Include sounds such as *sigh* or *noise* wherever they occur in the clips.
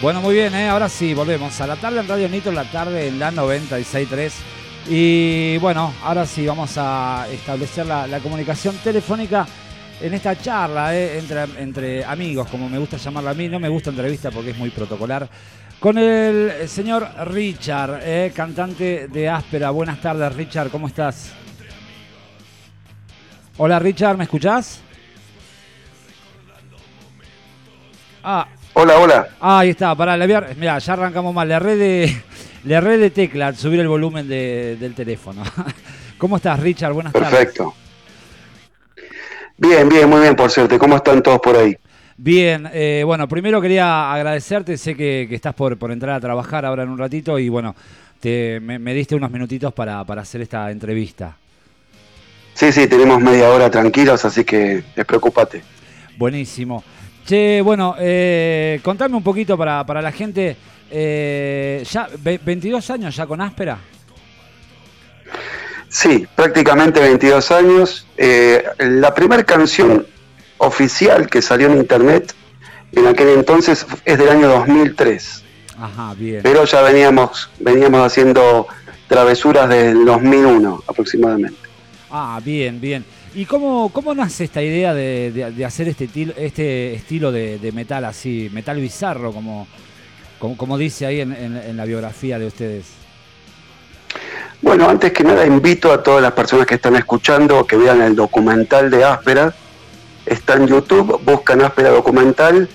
Bueno, muy bien, ¿eh? ahora sí, volvemos a la tarde en Radio Nito, la tarde en la 96.3. Y bueno, ahora sí vamos a establecer la, comunicación telefónica en esta charla ¿eh? entre, entre amigos, como me gusta llamarla a mí. No me gusta entrevista porque es muy protocolar. Con el señor Richard, ¿eh? cantante de Áspera. Buenas tardes, Richard, ¿cómo estás? Hola, Richard, ¿me escuchás? Ah, Hola, hola. Ah, ahí está, pará, mira, ya arrancamos mal. Le red de, le de tecla subir el volumen del teléfono. *laughs* ¿Cómo estás, Richard? Buenas tardes. Perfecto. Bien, bien, muy bien, por suerte. ¿Cómo están todos por ahí? Bien, eh, bueno, primero quería agradecerte, sé que, estás por, por, entrar a trabajar ahora en un ratito y bueno, te, me, diste unos minutitos para, para, hacer esta entrevista. Sí, sí, tenemos media hora tranquilos, así que despreocúpate. Buenísimo. Che, bueno, eh, contame un poquito para, la gente. Eh, ya 22 años ya con Áspera. Sí, prácticamente 22 años. Eh, la primera canción oficial que salió en internet en aquel entonces es del año 2003. Ajá, bien. Pero ya veníamos, veníamos haciendo travesuras del 2001 aproximadamente. Ah, bien, bien. ¿Y cómo, cómo nace esta idea de, hacer este, este estilo de, metal así, metal bizarro, como, como, dice ahí en, la biografía de ustedes? Bueno, antes que nada invito a todas las personas que están escuchando que vean el documental de Áspera. Está en YouTube, buscan Áspera Documental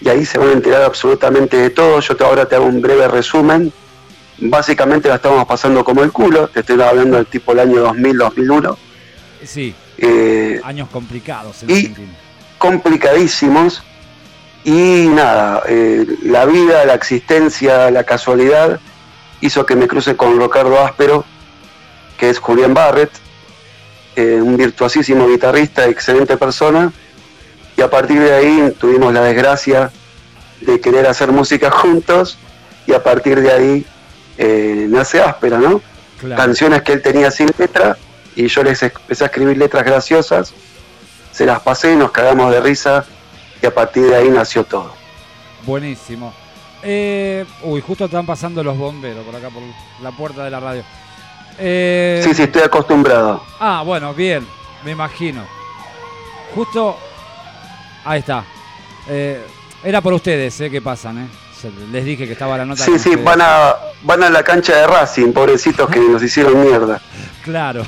y ahí se van a enterar absolutamente de todo. Yo ahora te hago un breve resumen. Básicamente la estamos pasando como el culo. Te estoy hablando del tipo el año 2000-2001. Sí. Eh, Años complicados. y complicadísimos. Y nada, eh, la vida, la existencia, la casualidad hizo que me cruce con Ricardo Áspero, que es Julián Barrett, eh, un virtuosísimo guitarrista, excelente persona. Y a partir de ahí tuvimos la desgracia de querer hacer música juntos y a partir de ahí nace Áspera, ¿no? Canciones que él tenía sin letra y yo les empecé a escribir letras graciosas, se las pasé, nos cagamos de risa y a partir de ahí nació todo. Buenísimo. Eh, uy, justo están pasando los bomberos por acá, por la puerta de la radio. Eh, sí, sí, estoy acostumbrado. Ah, bueno, bien, me imagino. Justo, ahí está. Eh, era por ustedes, ¿eh? Que pasan, ¿eh? Les dije que estaba la nota. Sí, sí, van a, van a la cancha de Racing, pobrecitos que nos hicieron mierda. Claro.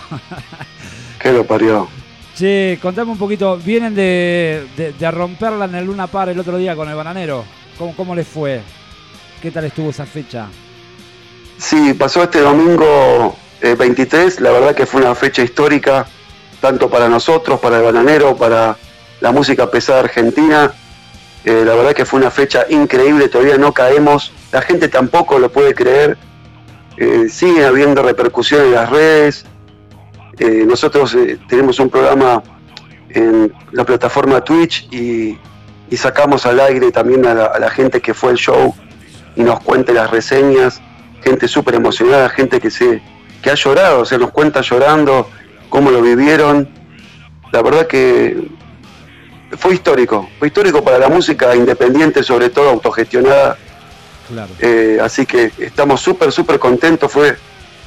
¿Qué lo parió? Che, contame un poquito, vienen de, romperla en el Luna Par el otro día con el bananero. ¿Cómo, ¿Cómo les fue? ¿Qué tal estuvo esa fecha? Sí, pasó este domingo 23, eh, la verdad que fue una fecha histórica, tanto para nosotros, para el bananero, para la música pesada argentina. Eh, la verdad que fue una fecha increíble, todavía no caemos, la gente tampoco lo puede creer eh, sigue habiendo repercusión en las redes. Eh, nosotros eh, tenemos un programa en la plataforma Twitch y, sacamos al aire también a la, gente que fue el show y nos cuente las reseñas, gente súper emocionada, gente que, se, que ha llorado, se nos cuenta llorando cómo lo vivieron. La verdad que fue histórico, fue histórico para la música independiente, sobre todo autogestionada eh, así que estamos súper, súper contentos. Fue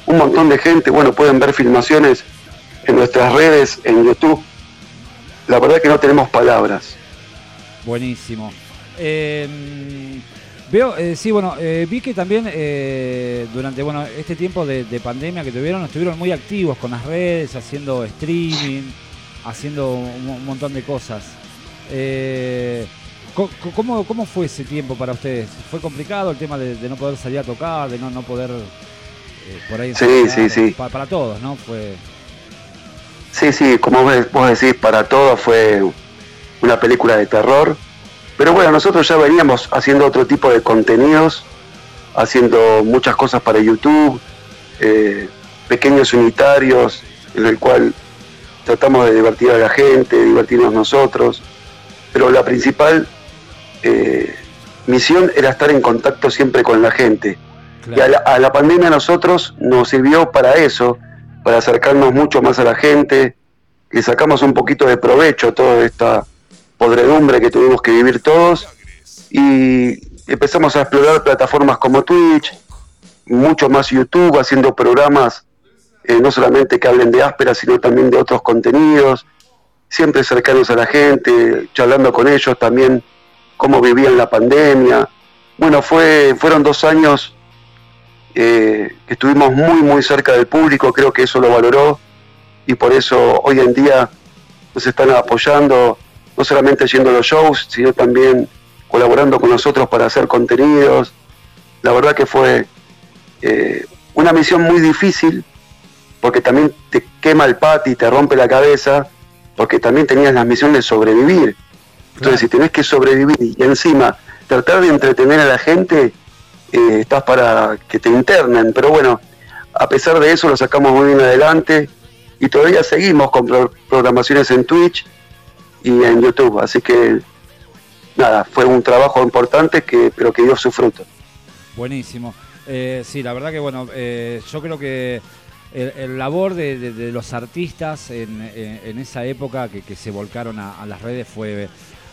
un montón de gente. Bueno, pueden ver filmaciones en nuestras redes, en YouTube. La verdad que no tenemos palabras. Buenísimo. Em, veo, eh, sí, bueno, eh, vi que también durante bueno este tiempo de, pandemia que tuvieron, estuvieron muy activos con las redes, haciendo streaming, haciendo un, montón de cosas. ¿Cómo, ¿Cómo fue ese tiempo para ustedes? ¿Fue complicado el tema de, no poder salir a tocar, de no, no poder eh, por ahí... Sí, sí, sí. Para, todos, ¿no? Fue... Sí, sí, como vos decís, para todos fue una película de terror. Pero bueno, nosotros ya veníamos haciendo otro tipo de contenidos, haciendo muchas cosas para YouTube, eh, pequeños unitarios, en el cual tratamos de divertir a la gente, divertirnos nosotros. Pero la principal eh, misión era estar en contacto siempre con la gente. Y a la, pandemia a nosotros nos sirvió para eso, para acercarnos mucho más a la gente, le sacamos un poquito de provecho a toda esta podredumbre que tuvimos que vivir todos y empezamos a explorar plataformas como Twitch, mucho más YouTube, haciendo programas eh, no solamente que hablen de áspera, sino también de otros contenidos, siempre cercanos a la gente, charlando con ellos también cómo vivían la pandemia. Bueno, fue, fueron dos años eh, que estuvimos muy, muy cerca del público, creo que eso lo valoró y por eso hoy en día nos están apoyando, no solamente yendo a los shows, sino también colaborando con nosotros para hacer contenidos. La verdad que fue eh, una misión muy difícil, porque también te quema el pati, te rompe la cabeza, porque también tenías la misión de sobrevivir. Entonces, si tenés que sobrevivir y encima tratar de entretener a la gente, eh, estás para que te internen. Pero bueno, a pesar de eso lo sacamos muy bien adelante y todavía seguimos con programaciones en Twitch y en YouTube. Así que nada, fue un trabajo importante que, pero que dio su fruto. Buenísimo. Eh, sí, la verdad que bueno, eh, yo creo que el, labor de, los artistas en, esa época que, se volcaron a, las redes fue,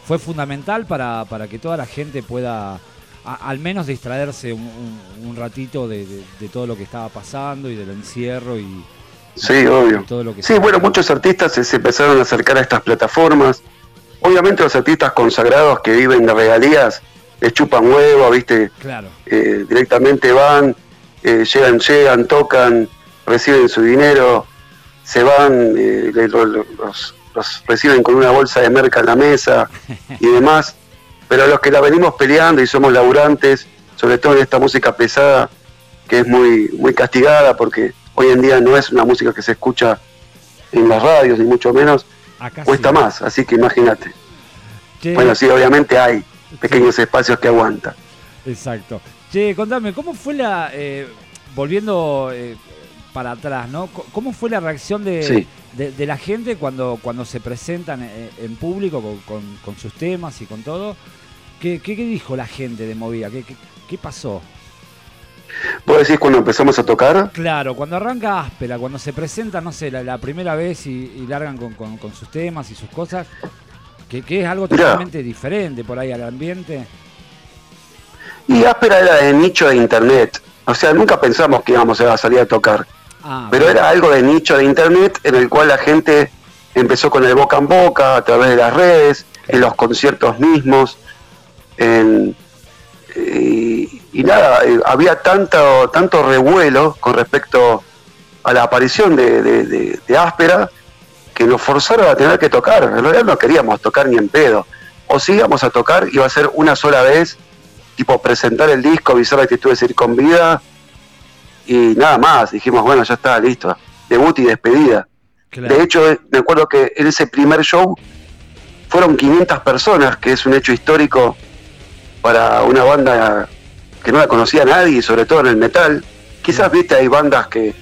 fue fundamental para, que toda la gente pueda al menos distraerse un, ratito de, todo lo que estaba pasando y del encierro y, sí, obvio. todo lo que Sí, bueno, muchos artistas se, empezaron a acercar a estas plataformas. Obviamente los artistas consagrados que viven de regalías les chupan huevo, ¿viste? Claro. Eh, directamente van, eh, llegan, llegan, tocan, reciben su dinero, se van, eh, los, reciben con una bolsa de merca en la mesa y demás. Pero los que la venimos peleando y somos laburantes, sobre todo en esta música pesada, que es muy, muy castigada porque hoy en día no es una música que se escucha en las radios, ni mucho menos, cuesta más, así que imagínate. Bueno, sí, obviamente hay pequeños espacios que aguantan. Exacto. Che, contame, ¿cómo fue la... Eh, volviendo eh, para atrás, ¿no? ¿Cómo fue la reacción de, de, la gente cuando, cuando se presentan eh, en, público con, sus temas y con todo? ¿Qué, qué, dijo la gente de Movida? ¿Qué, qué, pasó? ¿Vos decís cuando empezamos a tocar? Claro, cuando arranca áspera, cuando se presenta, no sé, la, primera vez y, largan con, sus temas y sus cosas, que, es algo totalmente diferente por ahí al ambiente. Y áspera era de nicho de internet. O sea, nunca pensamos que íbamos a salir a tocar. Ah, pero era algo de nicho de internet en el cual la gente empezó con el boca en boca a través de las redes, en los conciertos mismos. y, nada, eh, había tanto, tanto revuelo con respecto a la aparición de, Áspera que nos forzaron a tener que tocar. En realidad no queríamos tocar ni en pedo. O si íbamos a tocar, iba a ser una sola vez, tipo presentar el disco, avisar estuve ir con vida y nada más. Dijimos, bueno, ya está, listo. Debut y despedida. De hecho, me acuerdo que en ese primer show fueron 500 personas, que es un hecho histórico para una banda que no la conocía nadie, sobre todo en el metal. Quizás, viste, hay bandas que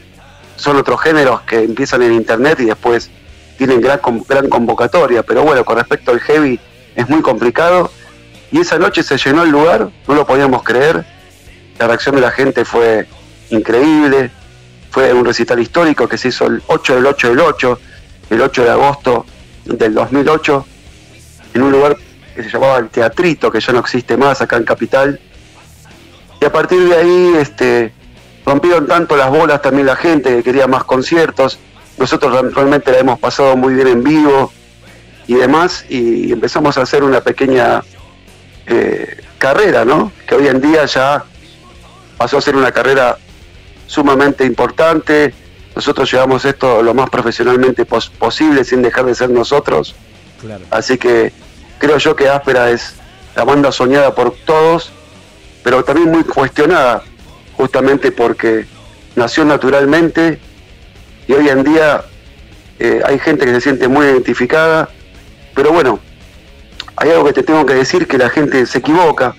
son otros géneros que empiezan en internet y después tienen gran, gran convocatoria, pero bueno, con respecto al heavy es muy complicado. Y esa noche se llenó el lugar, no lo podíamos creer. La reacción de la gente fue increíble. Fue un recital histórico que se hizo el 8 del 8 del 8, el 8 de agosto del 2008, en un lugar que se llamaba el Teatrito, que ya no existe más acá en Capital. Y a partir de ahí este, rompieron tanto las bolas también la gente que quería más conciertos. Nosotros realmente la hemos pasado muy bien en vivo y demás, y empezamos a hacer una pequeña eh, carrera, ¿no? Que hoy en día ya pasó a ser una carrera sumamente importante. Nosotros llevamos esto lo más profesionalmente posible sin dejar de ser nosotros. Así que creo yo que Áspera es la banda soñada por todos, pero también muy cuestionada, justamente porque nació naturalmente y hoy en día eh, hay gente que se siente muy identificada, pero bueno, hay algo que te tengo que decir, que la gente se equivoca,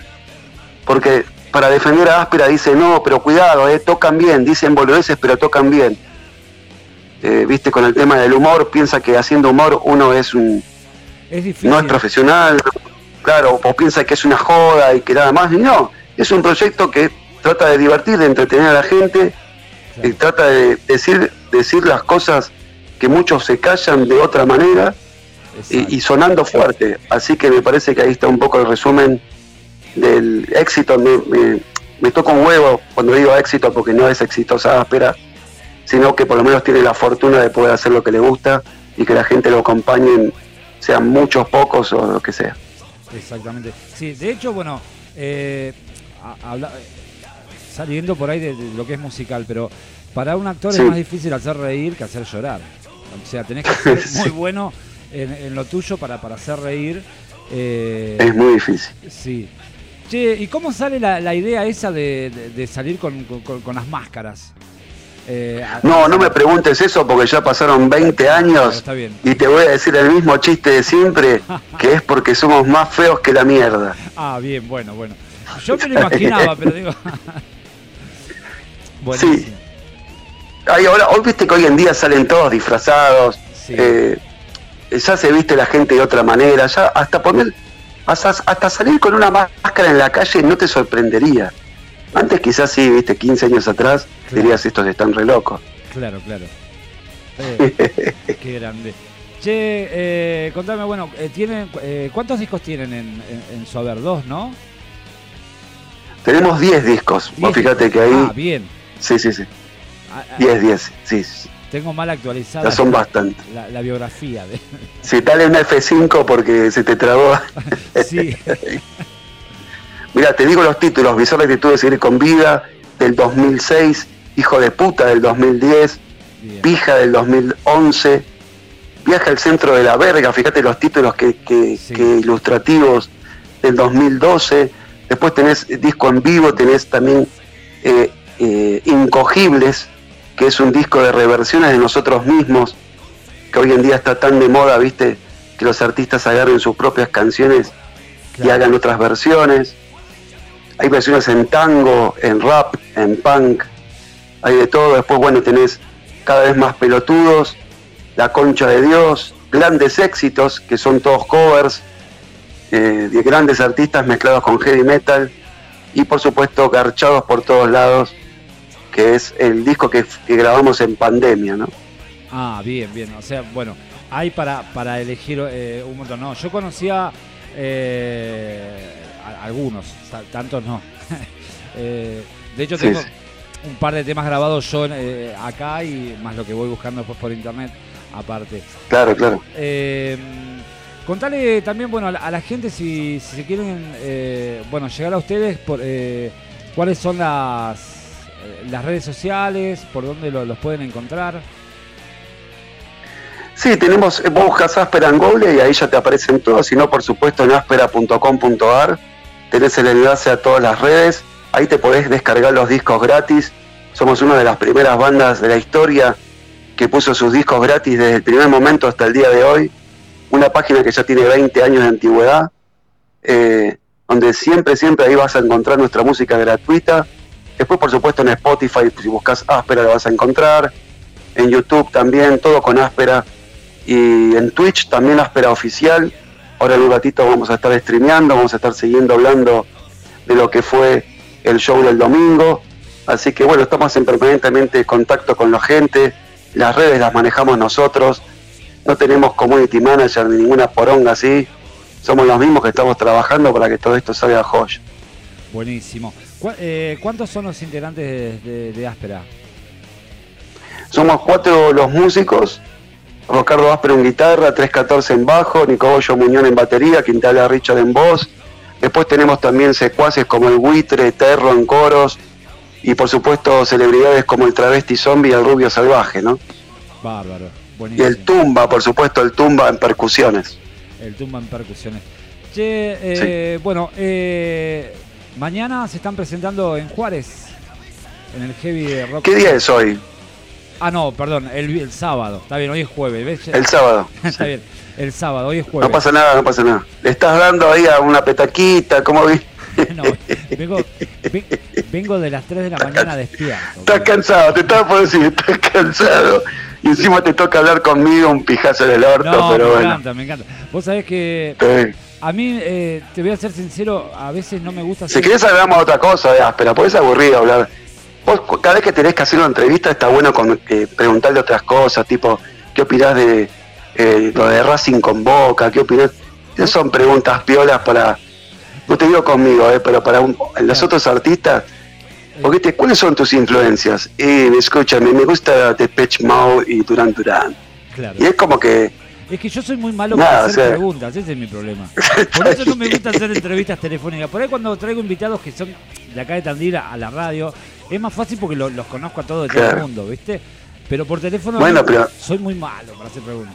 porque para defender a Áspera dice, no, pero cuidado, eh, tocan bien, dicen boludeces, pero tocan bien. Eh, viste, con el tema del humor, piensa que haciendo humor uno es un... No es profesional, claro, o piensa que es una joda y que nada más. No, es un proyecto que trata de divertir, de entretener a la gente, y trata de decir, decir las cosas que muchos se callan de otra manera y, y, sonando fuerte. Así que me parece que ahí está un poco el resumen del éxito, me, me, toca un huevo cuando digo éxito porque no es exitosa áspera, sino que por lo menos tiene la fortuna de poder hacer lo que le gusta y que la gente lo acompañe, sean muchos, pocos o lo que sea. Exactamente. Sí, de hecho, bueno, eh, saliendo por ahí de, lo que es musical, pero para un actor es más difícil hacer reír que hacer llorar. O sea, tenés que ser *laughs* muy bueno en, lo tuyo para, para hacer reír. Eh, es muy difícil. Sí. Che, ¿y cómo sale la, idea esa de, salir con, las máscaras? Eh, no, no me preguntes eso porque ya pasaron 20 años y te voy a decir el mismo chiste de siempre, *laughs* que es porque somos más feos que la mierda. Ah, bien, bueno, bueno. Yo me lo imaginaba, pero digo... *laughs* Sí. ahora, hoy viste que hoy en día salen todos disfrazados. Eh, ya se viste la gente de otra manera. Ya hasta poner, hasta, hasta salir con una máscara en la calle no te sorprendería. Antes quizás sí, viste, 15 años atrás, dirías estos están re locos. Claro, claro. *laughs* Eh, qué grande. Che, eh, contame, bueno, eh, ¿tienen, eh, ¿cuántos discos tienen en, en, haber? Dos, ¿no? Tenemos 10 discos. fíjate que ahí. Ah, bien. Sí, sí, sí. 10, 10, sí. Tengo mal actualizada. Ya son bastante. La, biografía. De... Sí, dale una F5 porque se te trabó. *laughs* sí. *laughs* Mira, te digo los títulos. Visor de actitud de seguir con vida del 2006. Hijo de puta del 2010. Pija del 2011. Viaja al centro de la verga. Fíjate los títulos que, que, que ilustrativos del 2012. Después tenés disco en vivo, tenés también eh, eh, Incogibles, que es un disco de reversiones de nosotros mismos, que hoy en día está tan de moda, viste, que los artistas agarren sus propias canciones y hagan otras versiones. Hay versiones en tango, en rap, en punk, hay de todo. Después, bueno, tenés cada vez más pelotudos, La Concha de Dios, grandes éxitos, que son todos covers eh, de grandes artistas mezclados con heavy metal y por supuesto garchados por todos lados que es el disco que, grabamos en pandemia, ¿no? Ah, bien, bien. O sea, bueno, hay para, para elegir eh, un montón. No, yo conocía eh, algunos, tantos no. *laughs* Eh, de hecho, tengo un par de temas grabados yo acá y más lo que voy buscando después por internet, aparte. Claro, claro. contale también, bueno, a la, gente si, si se quieren, bueno, llegar a ustedes, por, cuáles son las eh, las redes sociales, por dónde los pueden encontrar. Sí, tenemos, vos buscas Áspera en Google y ahí ya te aparecen todos, si no, por supuesto, en áspera.com.ar tenés el enlace a todas las redes, ahí te podés descargar los discos gratis, somos una de las primeras bandas de la historia que puso sus discos gratis desde el primer momento hasta el día de hoy, una página que ya tiene 20 años de antigüedad, eh, donde siempre, siempre ahí vas a encontrar nuestra música gratuita, Después, por supuesto, en Spotify, si buscas Áspera, lo vas a encontrar. En YouTube también, todo con Áspera. Y en Twitch también Áspera Oficial. Ahora en un ratito vamos a estar streameando, vamos a estar siguiendo hablando de lo que fue el show del domingo. Así que bueno, estamos en permanentemente contacto con la gente. Las redes las manejamos nosotros. No tenemos community manager ni ninguna poronga así. Somos los mismos que estamos trabajando para que todo esto salga joya. Buenísimo. Eh, ¿Cuántos son los integrantes de, Áspera? Somos cuatro los músicos. Ricardo Áspera en guitarra, 314 en bajo, Nicobollo Muñón en batería, Quintana Richard en voz. Después tenemos también secuaces como el Buitre, Terro en coros y por supuesto celebridades como el Travesti Zombie y el Rubio Salvaje, ¿no? Bárbaro, buenísimo. Y el Tumba, por supuesto, el Tumba en percusiones. El Tumba en percusiones. Che, eh, bueno, eh, Mañana se están presentando en Juárez, en el Heavy Rock. ¿Qué día es hoy? Ah, no, perdón, el, sábado. Está bien, hoy es jueves. El sábado. *laughs* Está bien, el sábado, hoy es jueves. No pasa nada, no pasa nada. Le estás dando ahí a una petaquita, ¿cómo vi? no, vengo, vengo, de las 3 de la mañana despierto. Estás cansado, te estaba por decir, estás cansado. Y encima te toca hablar conmigo un pijazo del orto, no, pero me encanta, me encanta. Vos sabés que... A mí, eh, te voy a ser sincero, a veces no me gusta... Si querés hablamos de otra cosa, de áspera, porque es aburrido hablar. Vos, cada vez que tenés que hacer una entrevista está bueno con, eh, preguntarle otras cosas, tipo, ¿qué opinás de eh, lo de Racing con Boca? ¿Qué opinás? Esas son preguntas piolas para, no te digo conmigo, eh, pero para los otros artistas, porque ¿cuáles son tus influencias? Y escúchame, me gusta Depeche Mode y Duran Duran. Y es como que es que yo soy muy malo para hacer preguntas, ese es mi problema. *laughs* Por eso no me gusta hacer entrevistas telefónicas. Por ahí cuando traigo invitados que son de acá de Tandil a la radio, es más fácil porque los conozco a todos de todo el mundo, ¿viste? Pero por teléfono soy muy malo para hacer preguntas.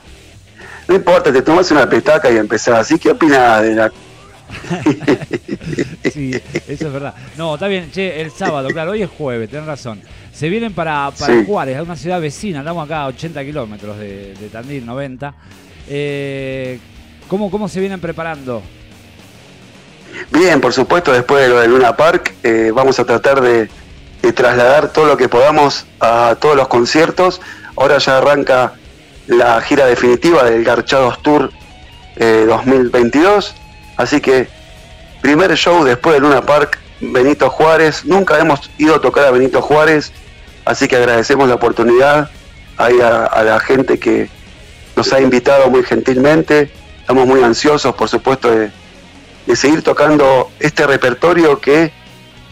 No importa, te tomas una petaca y empezás. ¿Así qué opinas de la *laughs* sí, eso es verdad. No, está bien, che, el sábado, claro, hoy es jueves, tenés razón. Se vienen para, para Juárez, a una ciudad vecina, andamos acá a 80 kilómetros de, de, Tandil, 90. Eh, ¿cómo, ¿Cómo se vienen preparando? Bien, por supuesto, después de lo de Luna Park, eh, vamos a tratar de, trasladar todo lo que podamos a todos los conciertos. Ahora ya arranca la gira definitiva del Garchados Tour 2022. Así que, primer show después de Luna Park, Benito Juárez. Nunca hemos ido a tocar a Benito Juárez, así que agradecemos la oportunidad ahí a, la gente que nos ha invitado muy gentilmente. Estamos muy ansiosos, por supuesto, de, seguir tocando este repertorio que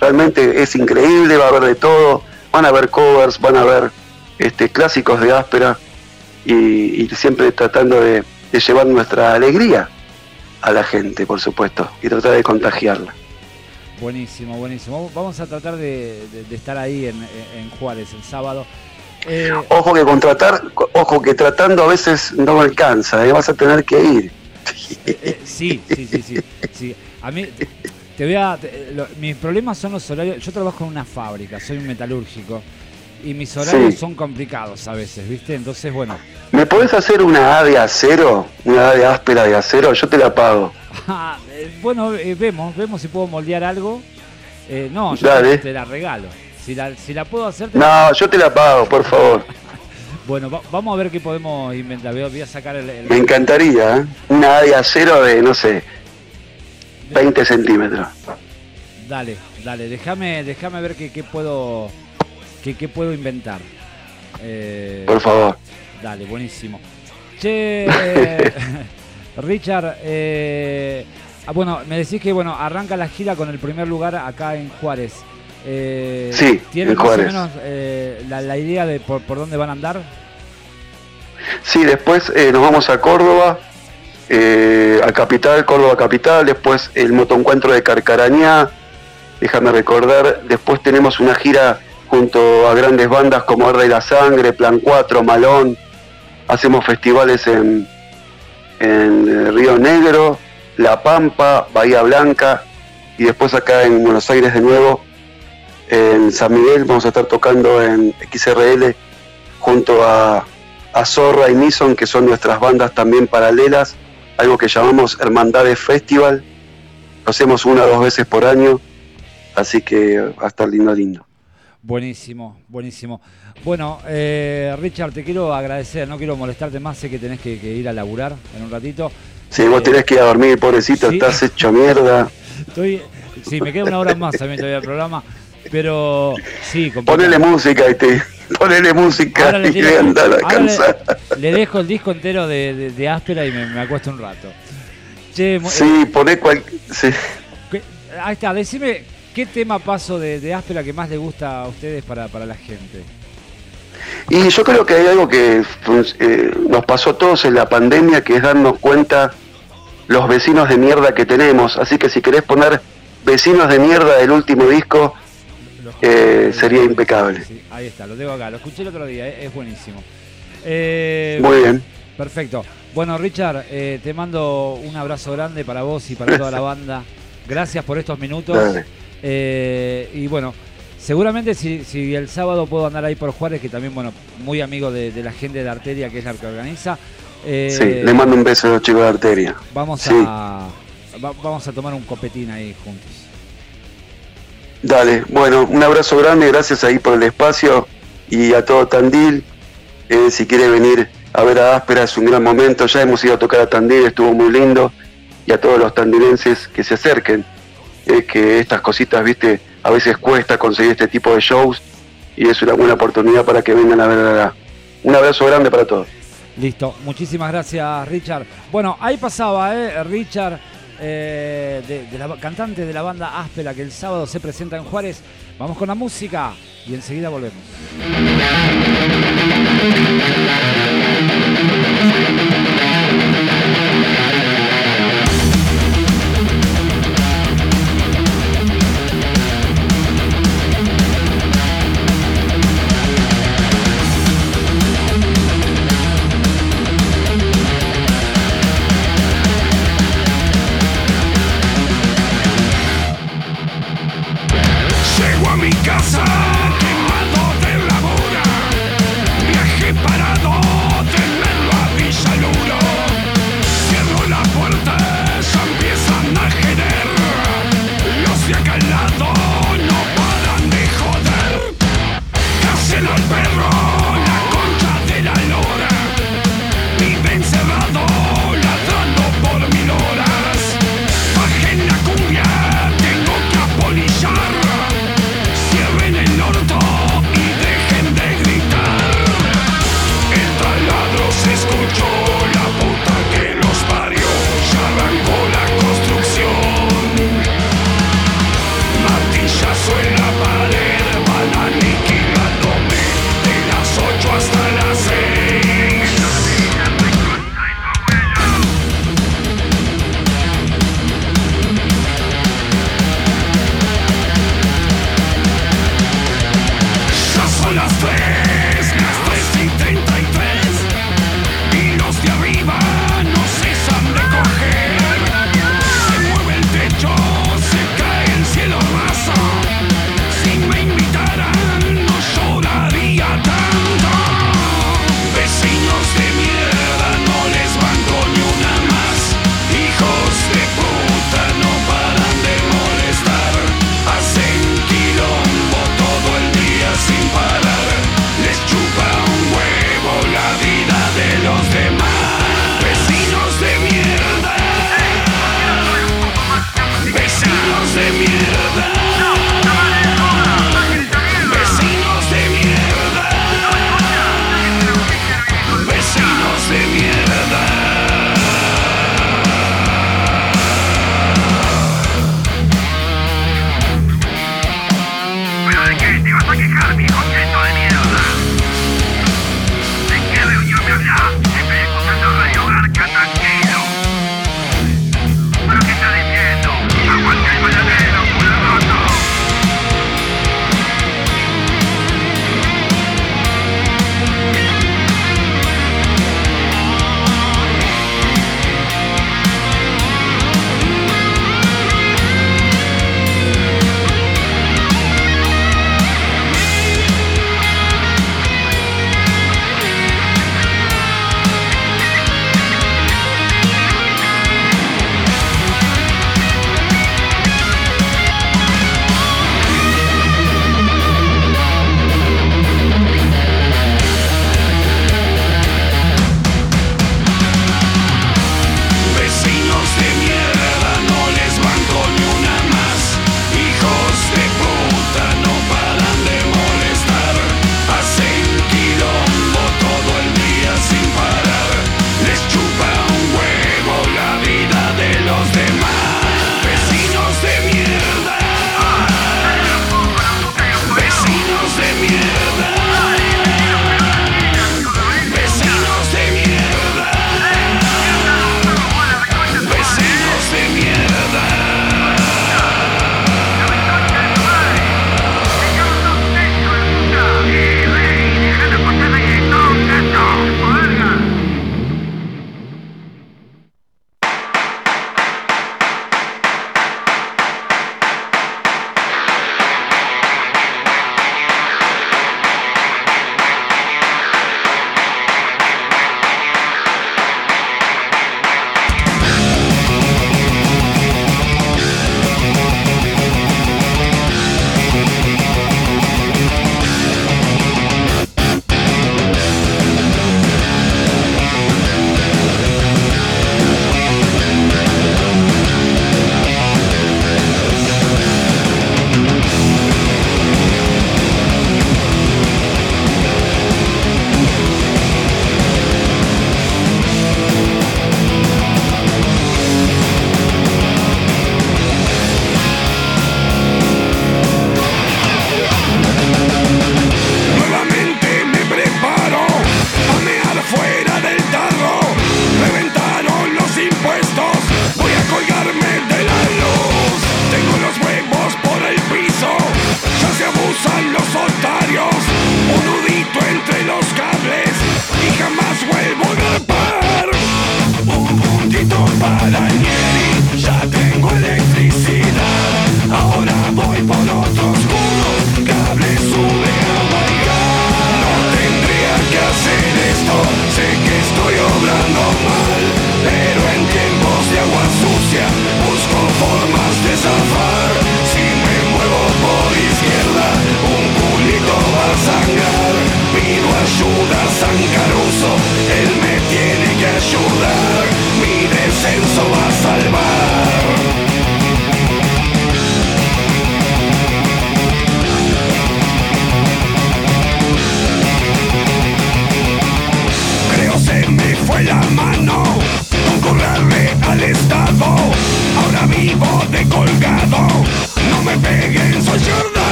realmente es increíble, va a haber de todo, van a haber covers, van a haber este, clásicos de áspera y, siempre tratando de llevar nuestra alegría a la gente, por supuesto, y tratar de contagiarla. Buenísimo, buenísimo. Vamos a tratar de, estar ahí en, Juárez el sábado. Eh, ojo que contratar, ojo que tratando a veces no alcanza, ¿eh? vas a tener que ir. Eh, sí, sí, sí, sí, A mí, te voy a, mis problemas son los horarios. Yo trabajo en una fábrica, soy un metalúrgico y mis horarios son complicados a veces, ¿viste? Entonces, bueno. ¿Me podés hacer una A de acero? Una A de áspera de acero, yo te la pago. *laughs* Ah, eh, bueno, eh, vemos, vemos si puedo moldear algo. Eh, no, yo te, la regalo. Si la, si la puedo hacer. no, yo te la pago, por favor. *laughs* bueno, vamos a ver qué podemos inventar. Voy a sacar el. Me encantaría, ¿eh? Una A de acero de, no sé, 20 centímetros. Dale, dale, déjame, déjame ver qué, qué puedo ¿Qué, puedo inventar? Eh, Por favor. Dale, buenísimo. Che, eh, *laughs* Richard, eh, ah, bueno, me decís que bueno arranca la gira con el primer lugar acá en Juárez. sí, ¿Tiene más o menos la, idea de por, dónde van a andar? Sí, después nos vamos a Córdoba, a Capital, Córdoba Capital, después el motoencuentro de Carcarañá, déjame recordar, después tenemos una gira junto a grandes bandas como Arde y la Sangre, Plan 4, Malón. Hacemos festivales en, en eh, Río Negro, La Pampa, Bahía Blanca y después acá en Buenos Aires de nuevo, en San Miguel, vamos a estar tocando en XRL junto a, a Zorra y Nison, que son nuestras bandas también paralelas, algo que llamamos Hermandades Festival. Lo hacemos una o dos veces por año, así que va a estar lindo, lindo. Buenísimo, buenísimo. Bueno, eh, Richard, te quiero agradecer, no quiero molestarte más, sé que tenés que, ir a laburar en un ratito. Sí, vos tenés que ir a dormir, pobrecito, estás hecho mierda. *laughs* Estoy, sí, me queda una hora más también todavía el programa, pero sí. Ponele música y te, ponele música y le, a descansar. Le, dejo el disco entero de, Áspera y me, acuesto un rato. sí, eh, poné cual... Sí. Ahí está, decime ¿Qué tema paso de, áspera que más le gusta a ustedes para, la gente? Y yo creo que hay algo que pues, eh, nos pasó a todos en la pandemia, que es darnos cuenta los vecinos de mierda que tenemos. Así que si querés poner vecinos de mierda del último disco, eh, sería impecable. ahí está, lo tengo acá. Lo escuché el otro día, eh, es buenísimo. Muy bien. Perfecto. Bueno, Richard, te mando un abrazo grande para vos y para toda la *laughs* banda. Gracias por estos minutos. Eh, y bueno, seguramente si, si, el sábado puedo andar ahí por Juárez, que también, bueno, muy amigo de, la gente de Arteria, que es la que organiza. Eh, sí, le mando un beso a los chicos de Arteria. Vamos, a, vamos a tomar un copetín ahí juntos. Dale, bueno, un abrazo grande, gracias ahí por el espacio y a todo Tandil. Eh, si quiere venir a ver a Áspera es un gran momento, ya hemos ido a tocar a Tandil, estuvo muy lindo. Y a todos los tandilenses que se acerquen es que estas cositas, viste, a veces cuesta conseguir este tipo de shows y es una buena oportunidad para que vengan a ver Un abrazo grande para todos. Listo, muchísimas gracias Richard. Bueno, ahí pasaba, ¿eh? Richard eh, de, la cantante de la banda Áspera que el sábado se presenta en Juárez. Vamos con la música y enseguida volvemos.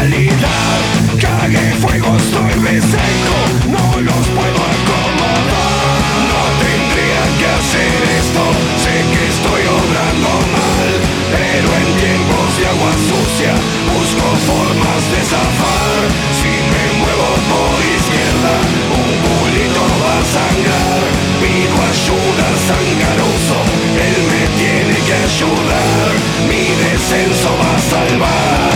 realidad. Cagué fuego, estoy reseco, no los puedo acomodar. No tendría que hacer esto, sé que estoy obrando mal, pero en tiempos de agua sucia busco formas de zafar. Si me muevo por izquierda, un bulito va a sangrar. Pido ayuda sangaroso, él me tiene que ayudar. Mi descenso va a salvar.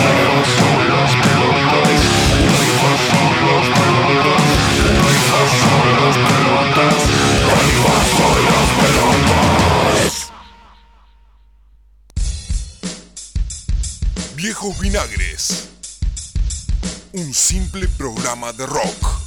Vinagres. Un simple programa de rock.